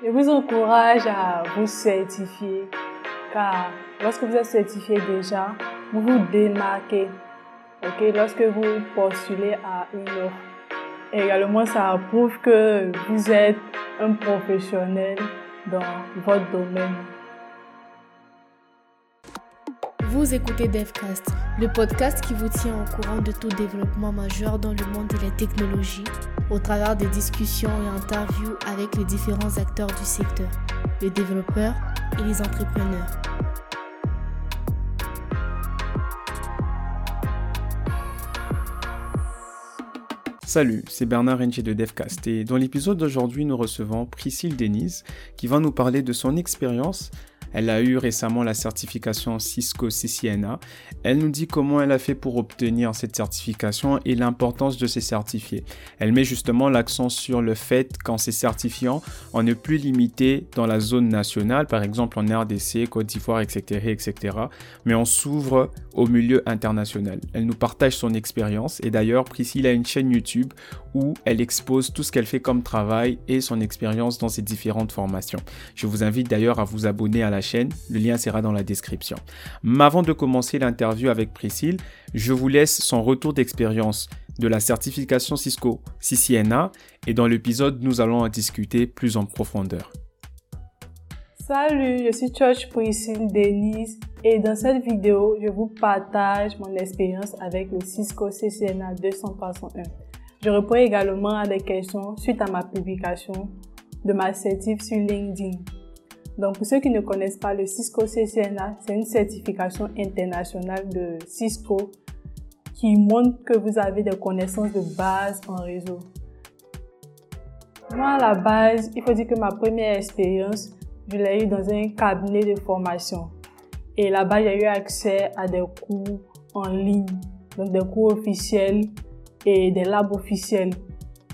Je vous encourage à vous certifier car lorsque vous êtes certifié déjà, vous vous démarquez. Ok, lorsque vous postulez à une offre. également, ça prouve que vous êtes un professionnel dans votre domaine. Vous écoutez DevCast, le podcast qui vous tient au courant de tout développement majeur dans le monde de la technologie, au travers des discussions et interviews avec les différents acteurs du secteur, les développeurs et les entrepreneurs. Salut, c'est Bernard Renché de DevCast et dans l'épisode d'aujourd'hui nous recevons Priscille Denise qui va nous parler de son expérience elle a eu récemment la certification Cisco CCNA. Elle nous dit comment elle a fait pour obtenir cette certification et l'importance de se certifier. Elle met justement l'accent sur le fait qu'en se certifiant, on n'est plus limité dans la zone nationale, par exemple en RDC, Côte d'Ivoire, etc., etc., mais on s'ouvre au milieu international. Elle nous partage son expérience et d'ailleurs Priscille a une chaîne YouTube où elle expose tout ce qu'elle fait comme travail et son expérience dans ses différentes formations. Je vous invite d'ailleurs à vous abonner à la chaîne, le lien sera dans la description. Mais avant de commencer l'interview avec Priscille, je vous laisse son retour d'expérience de la certification Cisco CCNA et dans l'épisode nous allons en discuter plus en profondeur. Salut, je suis Church Priscille Denise et dans cette vidéo, je vous partage mon expérience avec le Cisco CCNA 200.1. Je réponds également à des questions suite à ma publication de ma certif sur LinkedIn. Donc, pour ceux qui ne connaissent pas le Cisco CCNA, c'est une certification internationale de Cisco qui montre que vous avez des connaissances de base en réseau. Moi, à la base, il faut dire que ma première expérience, je l'ai eu dans un cabinet de formation. Et là-bas, j'ai eu accès à des cours en ligne, donc des cours officiels et des labs officiels.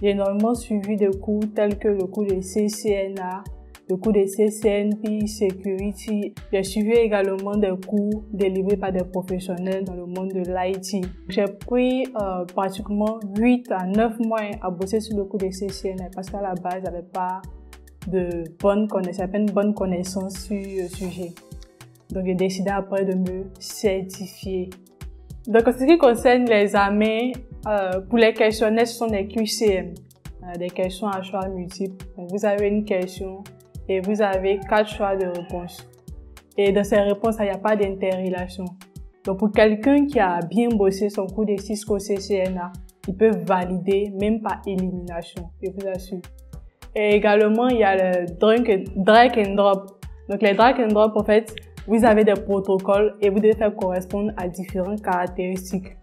J'ai énormément suivi des cours tels que le cours de CCNA, le cours de CCNP Security. J'ai suivi également des cours délivrés par des professionnels dans le monde de l'IT. J'ai pris euh, pratiquement 8 à 9 mois à bosser sur le cours de CCNA parce qu'à la base, j'avais pas de bonne connaissance, une bonne connaissance sur le sujet. Donc, j'ai décidé après de me certifier. Donc, en ce qui concerne les examens, euh, pour les questionnaires, ce sont des QCM, euh, des questions à choix multiples. Donc, vous avez une question et vous avez quatre choix de réponse. Et dans ces réponses, il n'y a pas d'interrelation. Donc, pour quelqu'un qui a bien bossé son cours de Cisco CCNA, il peut valider même par élimination, je vous assure. Et également, il y a le drag and drop. Donc, les drag and drop, en fait, vous avez des protocoles et vous devez faire correspondre à différentes caractéristiques.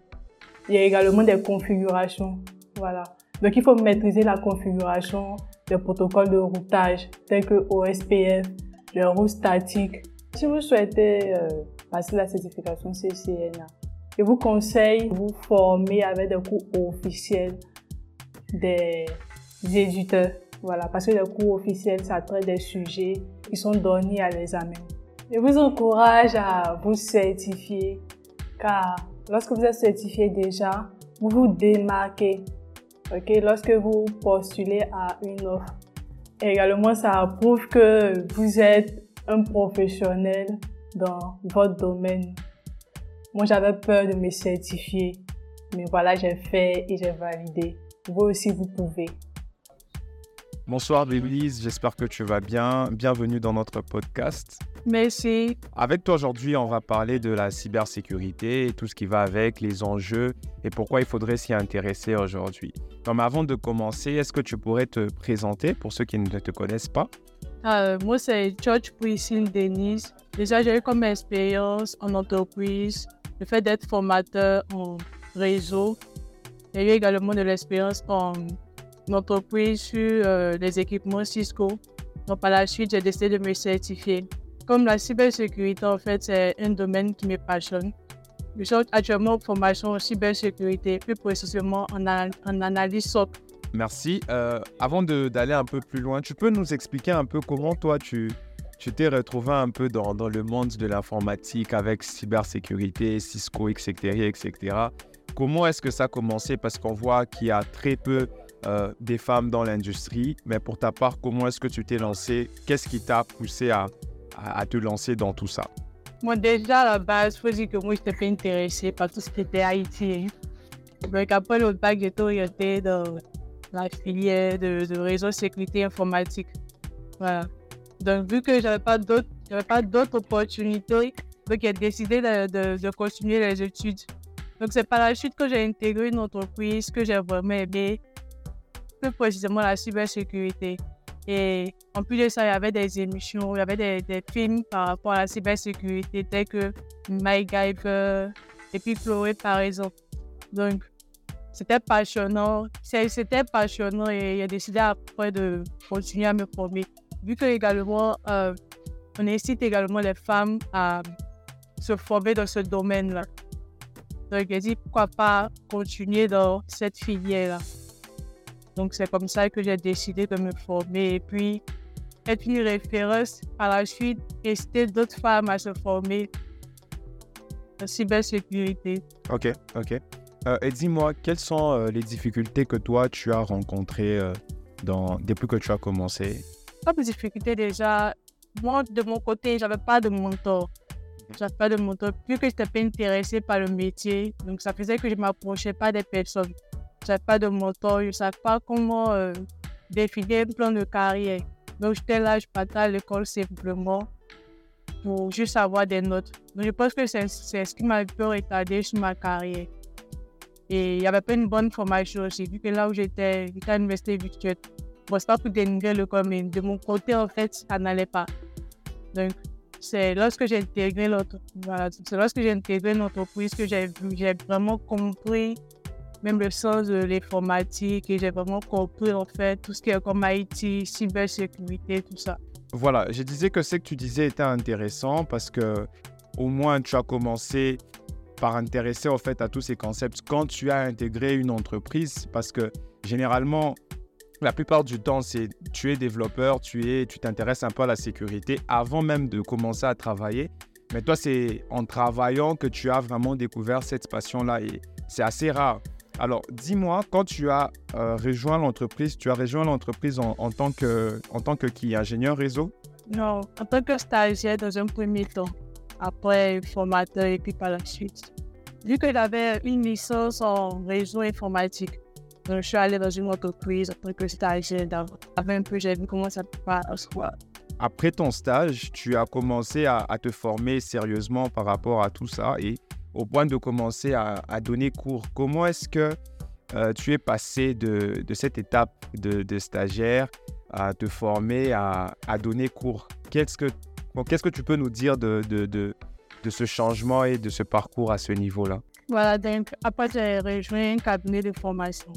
Il y a également des configurations. Voilà. Donc, il faut maîtriser la configuration des protocoles de routage tels que OSPF, le route statique. Si vous souhaitez euh, passer la certification CCNA, je vous conseille de vous former avec des cours officiels des éditeurs. Voilà, parce que les cours officiels, ça traite des sujets qui sont donnés à l'examen. Je vous encourage à vous certifier car lorsque vous êtes certifié déjà, vous vous démarquez. Ok, lorsque vous postulez à une offre. également, ça prouve que vous êtes un professionnel dans votre domaine. Moi, j'avais peur de me certifier, mais voilà, j'ai fait et j'ai validé. Vous aussi, vous pouvez. Bonsoir Bébélise, j'espère que tu vas bien. Bienvenue dans notre podcast. Merci. Avec toi aujourd'hui, on va parler de la cybersécurité et tout ce qui va avec, les enjeux et pourquoi il faudrait s'y intéresser aujourd'hui. mais avant de commencer, est-ce que tu pourrais te présenter pour ceux qui ne te connaissent pas? Euh, Moi, c'est George Priscille Denise. Déjà, j'ai eu comme expérience en entreprise le fait d'être formateur en réseau. J'ai eu également de l'expérience en entreprise sur euh, les équipements Cisco. Donc, par la suite, j'ai décidé de me certifier. Comme la cybersécurité, en fait, c'est un domaine qui me passionne. Je suis actuellement en formation en cybersécurité, plus précisément en, analyse SOC. Merci. Euh, avant d'aller un peu plus loin, tu peux nous expliquer un peu comment toi, tu tu t'es retrouvé un peu dans, dans le monde de l'informatique avec cybersécurité, Cisco, etc. etc. Comment est-ce que ça a commencé? Parce qu'on voit qu'il y a très peu euh, des femmes dans l'industrie. Mais pour ta part, comment est-ce que tu t'es lancé? Qu'est-ce qui t'a poussé à, te lancer dans tout ça? Moi, déjà, à la base, faut dire que moi, je n'étais pas intéressé par tout ce qui était Haïti. Hein. Donc, après le bac, j'étais orienté dans la filière de, réseau sécurité informatique. Voilà. Donc, vu que je n'avais pas d'autres opportunités, donc j'ai décidé de, de, continuer les études. Donc, c'est par la suite que j'ai intégré une entreprise que j'ai vraiment aimé plus précisément la cybersécurité. Et en plus de ça, il y avait des émissions, il y avait des, des films par rapport à la cybersécurité, tels que MyGyver et puis Chloé, par exemple. Donc, c'était passionnant. C'était passionnant et j'ai décidé après de continuer à me former. Vu que également, euh, on incite également les femmes à se former dans ce domaine-là. Donc, j'ai dit pourquoi pas continuer dans cette filière-là. Donc, c'est comme ça que j'ai décidé de me former et puis être une référence par la suite, inciter d'autres femmes à se former en cybersécurité. Ok, ok. Euh, et dis-moi, quelles sont euh, les difficultés que toi, tu as rencontrées euh, dans, depuis que tu as commencé? Comme difficulté déjà, moi, de mon côté, j'avais pas de mentor. J'avais pas de mentor, vu que je n'étais pas intéressée par le métier. Donc, ça faisait que je ne m'approchais pas des personnes n'avais pas de moteur, je ne savais pas comment euh, définir un plan de carrière. Donc, j'étais là, je partais à l'école simplement pour juste avoir des notes. Donc, je pense que c'est ce qui m'a un peu retardé sur ma carrière. Et il n'y avait pas une bonne formation aussi, vu que là où j'étais, j'étais à l'université virtuelle. Bon, c'est pas pour dénigrer le mais de mon côté, en fait, ça n'allait pas. Donc, c'est lorsque j'ai intégré l'autre, voilà, lorsque j'ai intégré l'entreprise que j'ai vraiment compris même le sens de l'informatique et j'ai vraiment compris en fait tout ce qui est comme IT, cybersécurité, tout ça. Voilà, je disais que ce que tu disais était intéressant parce que au moins tu as commencé par intéresser en fait à tous ces concepts quand tu as intégré une entreprise parce que généralement la plupart du temps, c'est tu es développeur, tu es, tu t'intéresses un peu à la sécurité avant même de commencer à travailler. Mais toi, c'est en travaillant que tu as vraiment découvert cette passion-là et c'est assez rare. Alors, dis-moi, quand tu as euh, rejoint l'entreprise, tu as rejoint l'entreprise en, tant que, en tant que qui? Ingénieur réseau? Non, en tant que stagiaire dans un premier temps. Après, formateur et puis par la suite. Vu que j'avais une licence en réseau informatique, je suis allé dans une entreprise en tant que stagiaire. Avant un peu, j'ai vu comment ça passe. Après ton stage, tu as commencé à, à te former sérieusement par rapport à tout ça et au point de commencer à, donner cours. Comment est-ce que euh, tu es passé de, cette étape de, stagiaire à te former, à, donner cours? Qu'est-ce que, qu'est-ce que tu peux nous dire de, de, ce changement et de ce parcours à ce niveau-là? Voilà, donc après j'ai rejoint un cabinet de formation.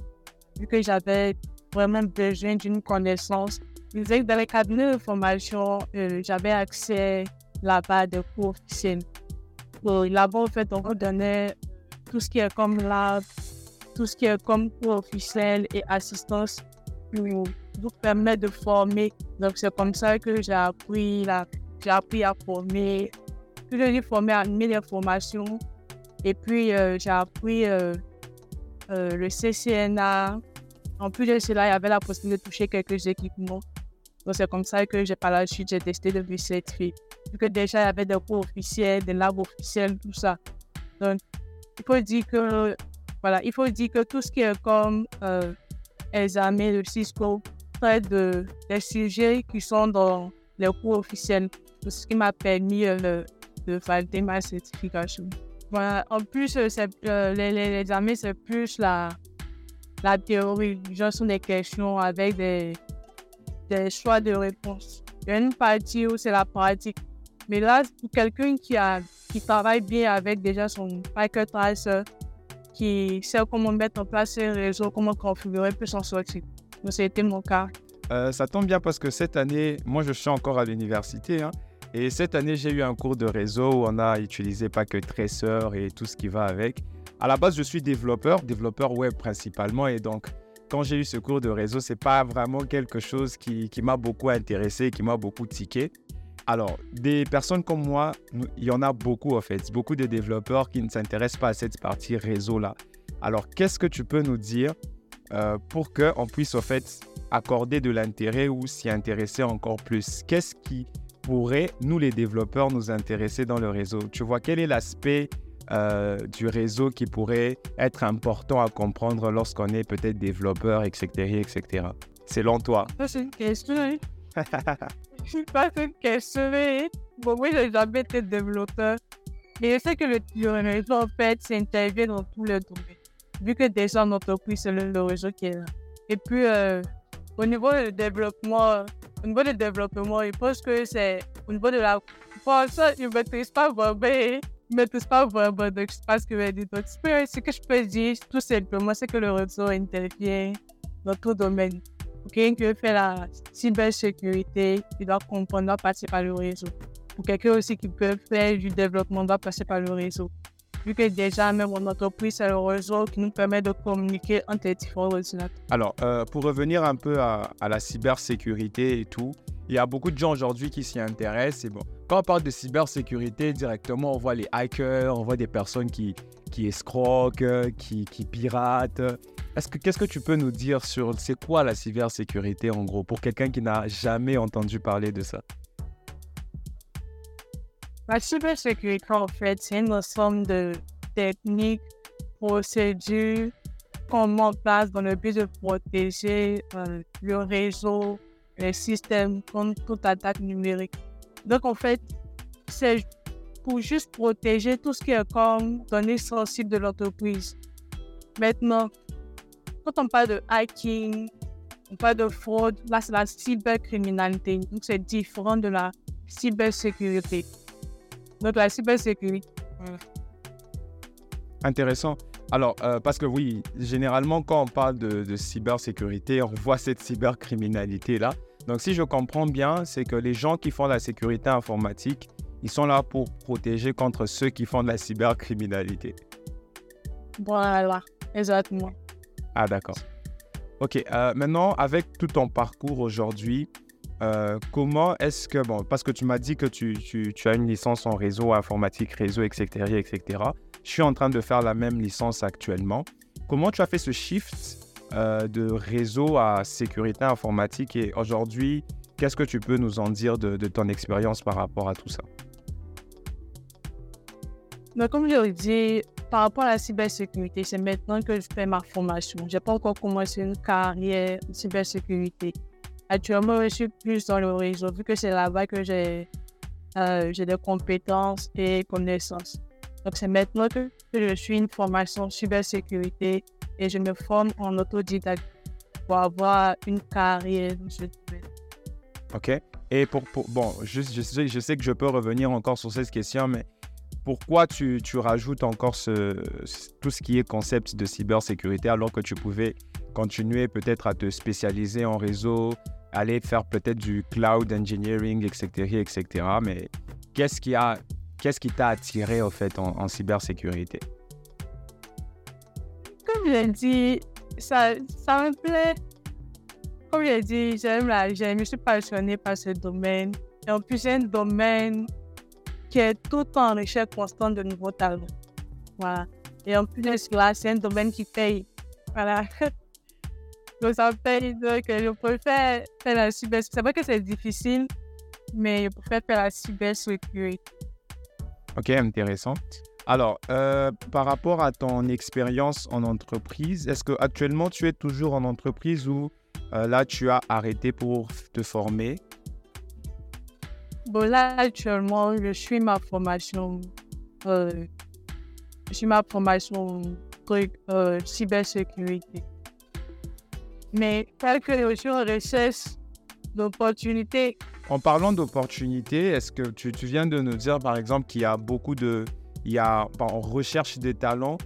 Vu que j'avais vraiment besoin d'une connaissance, dans les cabinets de formation, euh, j'avais accès là-bas des cours officiels là-bas, en fait, on vous donnait tout ce qui est comme lab, tout ce qui est comme cours officiel et assistance pour vous permettre de former. Donc, c'est comme ça que j'ai appris, là, j'ai appris à former. Puis, j'ai formé à animer formations. Et puis, euh, j'ai appris euh, euh, le CCNA. En plus de cela, il y avait la possibilité de toucher quelques équipements. Donc, c'est comme ça que j'ai, par la suite, j'ai testé de certifier. Vu que déjà, il y avait des cours officiels, des labs officiels, tout ça. Donc, il faut dire que, voilà, il faut dire que tout ce qui est comme euh, examen de Cisco traite de, des sujets qui sont dans les cours officiels. Ce qui m'a permis euh, de valider ma certification. Voilà. En plus, euh, euh les, les, examens, c'est plus la, la théorie. Genre, sont des questions avec des des choix de réponse. Il y a une partie où c'est la pratique. Mais là, pour quelqu'un qui, a, qui travaille bien avec déjà son packet tracer, qui sait comment mettre en place ses réseaux, comment configurer, peut s'en sortir. Donc, c'était mon cas. Euh, ça tombe bien parce que cette année, moi, je suis encore à l'université. Hein, et cette année, j'ai eu un cours de réseau où on a utilisé Packet Tracer et tout ce qui va avec. À la base, je suis développeur, développeur web principalement. Et donc, quand j'ai eu ce cours de réseau, c'est pas vraiment quelque chose qui, m'a beaucoup intéressé, qui m'a beaucoup tiqué. Alors, des personnes comme moi, il y en a beaucoup en fait, beaucoup de développeurs qui ne s'intéressent pas à cette partie réseau-là. Alors, qu'est-ce que tu peux nous dire euh, pour qu'on puisse, au fait, accorder de l'intérêt ou s'y intéresser encore plus? Qu'est-ce qui pourrait, nous les développeurs, nous intéresser dans le réseau? Tu vois, quel est l'aspect euh, du réseau qui pourrait être important à comprendre lorsqu'on est peut-être développeur, etc., etc. Selon toi. C'est une question. Hein. C'est pas une question. Hein. Bon, moi, j'ai jamais été développeur. Mais je sais que le, réseau, en fait, s'intervient dans tous les domaines. Vu que déjà, en entreprise, c'est le, réseau qui est là. Et puis, euh, au niveau du développement, au niveau du développement, je pense que c'est au niveau de la. Pour ça, je ne maîtrise pas vraiment. Je sais pas ce que vais dire. Donc, ce que je peux dire, tout simplement, c'est que le réseau intervient dans tout domaine. Pour quelqu'un qui veut faire la cybersécurité, il doit comprendre, doit passer par le réseau. Pour quelqu'un aussi qui peut faire du développement, doit passer par le réseau. Vu que déjà, même en entreprise, c'est le réseau qui nous permet de communiquer entre les différents ordinateurs. Alors, euh, pour revenir un peu à la cybersécurité et tout, il y a beaucoup de gens aujourd'hui qui s'y intéressent. Et bon, quand on parle de cybersécurité, directement, on voit les hackers, on voit des personnes qui, qui escroquent, qui, qui piratent. Est-ce que, qu'est-ce que tu peux nous dire sur c'est quoi la cybersécurité en gros pour quelqu'un qui n'a jamais entendu parler de ça? La cybersécurité, en fait, c'est une ensemble de techniques, procédures qu'on met en place dans le but de protéger euh, le réseau, les systèmes contre toute attaque numérique. Donc, en fait, c'est pour juste protéger tout ce qui est comme données sensibles de l'entreprise. Maintenant, quand on parle de hacking, on parle de fraude, là, c'est la cybercriminalité. Donc, c'est différent de la cybersécurité. Donc, la cybersécurité. Intéressant. Alors, euh, parce que oui, généralement, quand on parle de, de cybersécurité, on voit cette cybercriminalité-là. Donc, si je comprends bien, c'est que les gens qui font la sécurité informatique, ils sont là pour protéger contre ceux qui font de la cybercriminalité. Voilà, exactement. Ah, d'accord. Ok, euh, maintenant, avec tout ton parcours aujourd'hui, euh, comment est-ce que, bon, parce que tu m'as dit que tu, tu, tu, as une licence en réseau informatique, réseau, etc., etc. Je suis en train de faire la même licence actuellement. Comment tu as fait ce shift euh, de réseau à sécurité informatique et aujourd'hui, qu'est-ce que tu peux nous en dire de, ton expérience par rapport à tout ça? Mais Comme je l'ai dit, par rapport à la cybersécurité, c'est maintenant que je fais ma formation. Je n'ai pas encore commencé une carrière en cybersécurité. Actuellement, je suis plus dans le réseau, vu que c'est là-bas que j'ai euh, des compétences et connaissances. Donc, c'est maintenant que, je suis une formation cybersécurité et je me forme en autodidacte pour avoir une carrière. OK. Et pour, pour bon, je, je, sais, je sais que je peux revenir encore sur cette question, mais pourquoi tu, tu rajoutes encore ce, tout ce qui est concept de cybersécurité alors que tu pouvais continuer peut-être à te spécialiser en réseau, aller faire peut-être du cloud engineering, etc., etc. Mais qu'est-ce qui a, qu'est-ce t'a attiré au fait en cybersécurité? Comme je l'ai dit, ça, ça me plaît. Comme je l'ai dit, j'aime la, je suis passionnée par ce domaine. Et en plus, c'est un domaine qui est tout en recherche constante de nouveaux talents. Voilà. Et en plus de cela, c'est un domaine qui paye. Voilà. Donc, ça paye. Donc, je préfère faire la cybersécurité. C'est vrai que c'est difficile, mais je préfère faire la cybersécurité. Ok, intéressant. Alors, euh, par rapport à ton expérience en entreprise, est-ce que actuellement tu es toujours en entreprise ou euh, là tu as arrêté pour te former? Bon, là, actuellement, je suis ma formation, euh, je suis ma formation cybersécurité. Mais que suis en recherche d'opportunités. En parlant d'opportunités, est-ce que tu, tu, viens de nous dire, par exemple, qu'il y a beaucoup de... Il y a, en recherche des talents.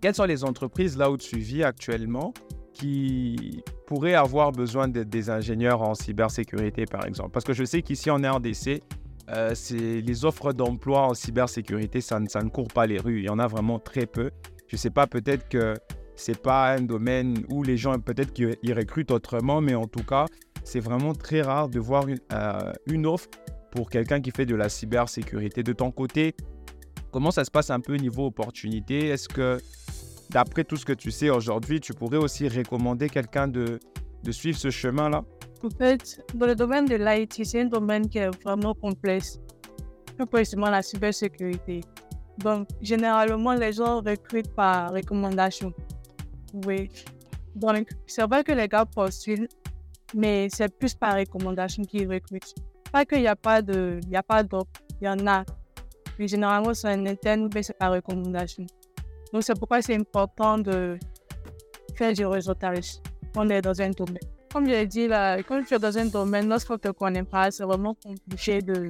Quelles sont les entreprises là où tu vis actuellement qui pourraient avoir besoin de, des ingénieurs en cybersécurité, par exemple? Parce que je sais qu'ici en RDC, euh, les offres d'emploi en cybersécurité, ça, ça, ne court pas les rues. Il y en a vraiment très peu. Je ne sais pas, peut-être que ce n'est pas un domaine où les gens, peut-être qu'ils recrutent autrement, mais en tout cas, c'est vraiment très rare de voir une, euh, une offre pour quelqu'un qui fait de la cybersécurité. De ton côté, comment ça se passe un peu niveau opportunité? Est-ce que d'après tout ce que tu sais aujourd'hui, tu pourrais aussi recommander quelqu'un de, de suivre ce chemin-là? En fait, dans le domaine de l'IT, c'est un domaine qui est vraiment complexe, plus précisément la cybersécurité. Donc, généralement, les gens recrutent par recommandation. Oui. Donc, c'est vrai que les gars postulent, mais c'est plus par recommandation qu'ils recrutent. Pas qu'il n'y a pas de, il y en a. Mais généralement, c'est un interne ou c'est par recommandation. Donc, c'est pourquoi c'est important de faire du réseautage quand on est dans un domaine. Comme je l'ai dit, là, quand tu es dans un domaine, lorsqu'on ne te connaît pas, c'est vraiment compliqué de,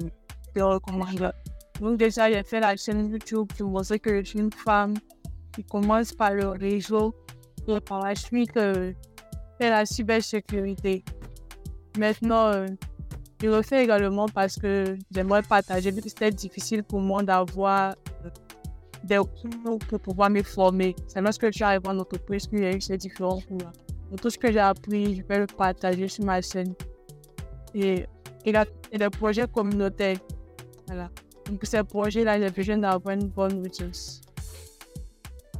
de recommander. Donc, déjà, j'ai fait la chaîne YouTube pour montrer que je suis une femme qui commence par le réseau et par la suite, euh, la cybersécurité. Maintenant, euh, je le fais également parce que j'aimerais partager, vu que c'était difficile pour moi d'avoir euh, des cours pour pouvoir me former. C'est lorsque je suis arrivé en entreprise qu'il y a eu ces différents. Donc, tout ce que j'ai appris, je vais le partager sur ma chaîne. Et, et, la, et les projets communautaires. Voilà. Donc, ces projets-là, j'ai besoin d'avoir une bonne audience.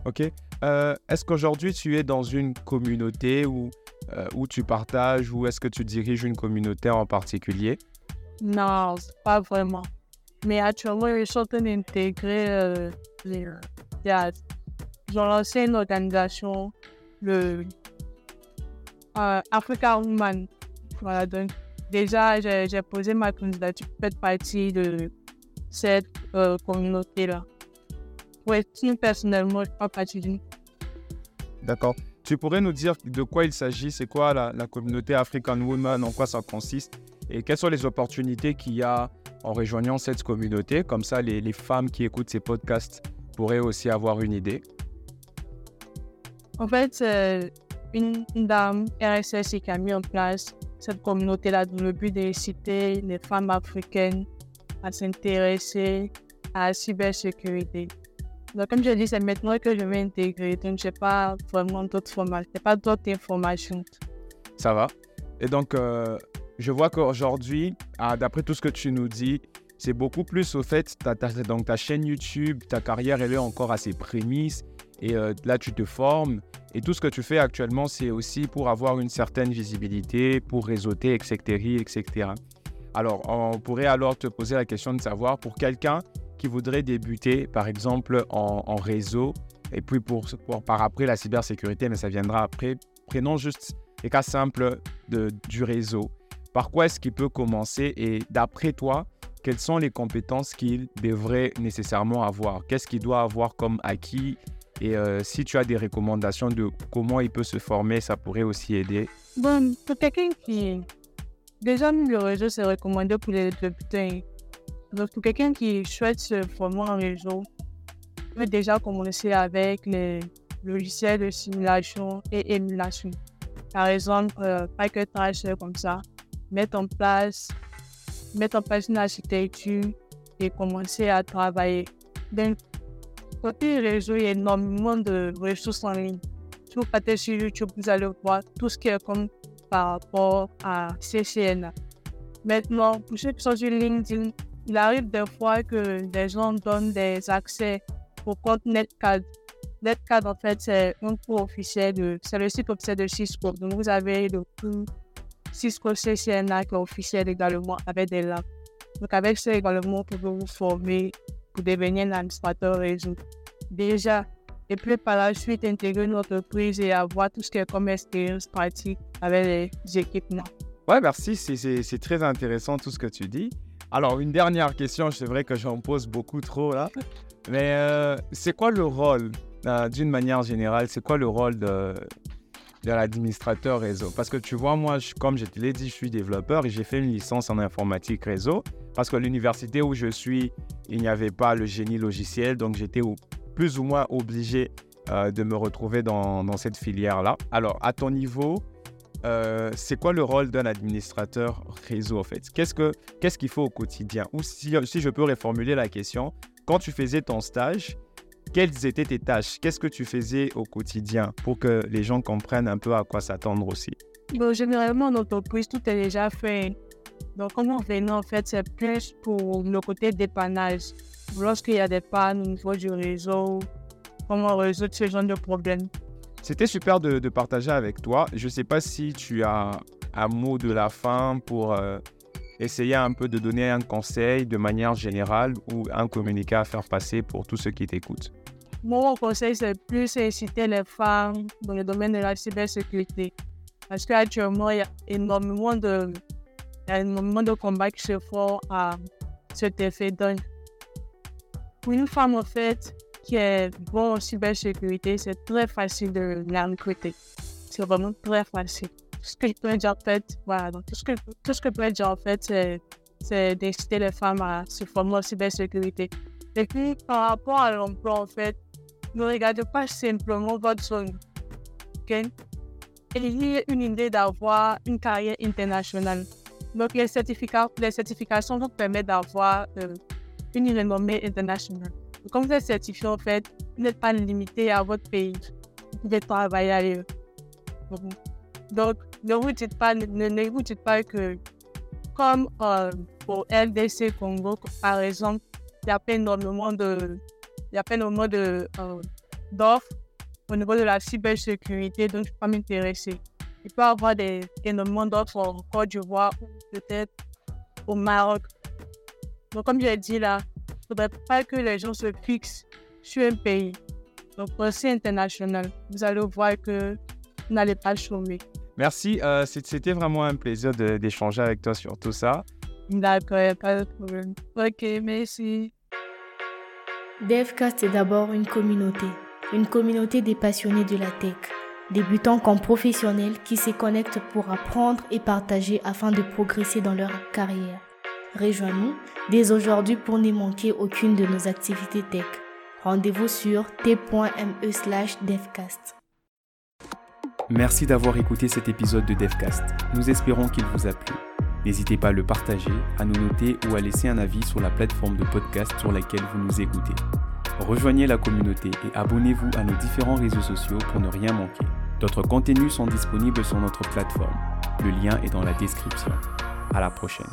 Ok. Euh, est-ce qu'aujourd'hui, tu es dans une communauté où, euh, où tu partages ou est-ce que tu diriges une communauté en particulier? Non, pas vraiment. Mais actuellement, je suis en train d'intégrer euh, les théâtres. Ils ont lancé une organisation, le Africa Woman. Voilà, donc déjà, j'ai posé ma candidature pour faire partie de cette communauté-là. Oui, personnellement, je ne pas partie d'une D'accord. Tu pourrais nous dire de quoi il s'agit C'est quoi la, communauté African Woman En quoi ça consiste Et quelles sont les opportunités qu'il y a en rejoignant cette communauté? Comme ça, les, femmes qui écoutent ces podcasts pourraient aussi avoir une idée. En fait, c'est une, dame RSS qui a mis en place cette communauté-là dans le but d'inciter les femmes africaines à s'intéresser à la cybersécurité. Donc, comme je dis, c'est maintenant que je vais intégrer. Donc, je n'ai pas vraiment d'autres formations. pas d'autres informations. Ça va. Et donc, euh, je vois qu'aujourd'hui, ah, d'après tout ce que tu nous dis, c'est beaucoup plus au fait, ta, donc ta chaîne YouTube, ta carrière, elle est encore à ses prémices. Et euh, là, tu te formes. Et tout ce que tu fais actuellement, c'est aussi pour avoir une certaine visibilité, pour réseauter, etc., etc. Alors, on pourrait alors te poser la question de savoir, pour quelqu'un qui voudrait débuter, par exemple, en, réseau, et puis pour, par après la cybersécurité, mais ça viendra après. Prenons juste les cas simples de, du réseau. Par quoi est-ce qu'il peut commencer et d'après toi, quelles sont les compétences qu'il devrait nécessairement avoir? Qu'est-ce qu'il doit avoir comme acquis? Et euh, si tu as des recommandations de comment il peut se former, ça pourrait aussi aider. Bon, pour quelqu'un qui... Déjà, le réseau, c'est recommandé pour les débutants donc, pour quelqu'un qui souhaite se former en réseau, peut déjà commencer avec les logiciels de simulation et émulation. Par exemple, euh, Tracer comme ça, mettre en place, mettre en place une architecture et commencer à travailler. Donc, côté réseau, il y a énormément de ressources en ligne. Si vous partez sur YouTube, vous allez voir tout ce qui est comme par rapport à CCNA. Maintenant, pour ceux qui sont sur LinkedIn, il arrive des fois que des gens donnent des accès au compte Netcad. Netcad, en fait, c'est un cours officiel de, c'est le site officiel de Cisco. Donc, vous avez le cours Cisco CCNA qui est officiel également avec des labs. Donc, avec ça également, vous pouvez vous former pour devenir un administrateur réseau. Déjà, et puis par la suite, intégrer une entreprise et avoir tout ce qui est comme expérience pratique avec les équipements. Ouais, merci. C'est très intéressant tout ce que tu dis. Alors, une dernière question, c'est vrai que j'en pose beaucoup trop là. Mais euh, c'est quoi le rôle, euh, d'une manière générale, c'est quoi le rôle de, de l'administrateur réseau? Parce que tu vois, moi, comme je te l'ai dit, je suis développeur et j'ai fait une licence en informatique réseau. Parce que l'université où je suis, il n'y avait pas le génie logiciel, donc j'étais plus ou moins obligé euh, de me retrouver dans, dans cette filière-là. Alors, à ton niveau, euh, c'est quoi le rôle d'un administrateur réseau en fait? Qu'est-ce qu'il faut au quotidien? Ou si, si je peux reformuler la question, quand tu faisais ton stage, quelles étaient tes tâches? Qu'est-ce que tu faisais au quotidien pour que les gens comprennent un peu à quoi s'attendre aussi? Bon, Généralement, en entreprise, tout est déjà fait. Donc, comment on en fait, c'est plus pour le côté dépannage. Lorsqu'il y a des pannes au niveau du réseau, comment résoudre ce genre de problème? C'était super de, partager avec toi. Je ne sais pas si tu as un mot de la fin pour euh, essayer un peu de donner un conseil de manière générale ou un communiqué à faire passer pour tous ceux qui t'écoutent. Mon conseil, c'est plus inciter les femmes dans le domaine de la cybersécurité. Parce qu'actuellement, il y a énormément de, combats qui se font à cet effet. Donc, pour une femme, en fait, qui est bonne en cybersécurité, c'est très facile de la. C'est vraiment très facile. Tout ce que je peux dire, en fait, voilà, tout ce que, tout ce que je peux dire, en fait, c'est d'inciter les femmes à se former en cybersécurité. Et puis, par rapport à l'emploi, en fait, ne regardez pas simplement votre zone. OK? il y a une idée d'avoir une carrière internationale. Donc, les, certificats, les certifications vous permettent d'avoir euh, une renommée internationale. Comme vous êtes certifié, en fait, vous n'êtes pas limité à votre pays. Vous pouvez travailler ailleurs. Donc, ne vous dites pas, ne, vous dites pas que, comme euh, pour LDC Congo, par exemple, il y a pas énormément de, euh, d'offres au niveau de la cybersécurité, donc je ne peux pas m'intéresser. Il peut y avoir des, énormément d'offres en Côte d'Ivoire ou peut-être au Maroc. Donc, comme j'ai dit là, ne faudrait pas que les gens se fixent sur un pays. Donc, pensez international. Vous allez voir que vous n'allez pas chômer. Merci. Euh, c'était vraiment un plaisir d'échanger avec toi sur tout ça. D'accord, pas de problème. Ok, merci. DevCast est d'abord une communauté une communauté des passionnés de la tech, débutants comme professionnels qui se connectent pour apprendre et partager afin de progresser dans leur carrière. Rejoins-nous dès aujourd'hui pour ne manquer aucune de nos activités tech. Rendez-vous sur t.me slash devcast. Merci d'avoir écouté cet épisode de Devcast. Nous espérons qu'il vous a plu. N'hésitez pas à le partager, à nous noter ou à laisser un avis sur la plateforme de podcast sur laquelle vous nous écoutez. Rejoignez la communauté et abonnez-vous à nos différents réseaux sociaux pour ne rien manquer. D'autres contenus sont disponibles sur notre plateforme. Le lien est dans la description. À la prochaine.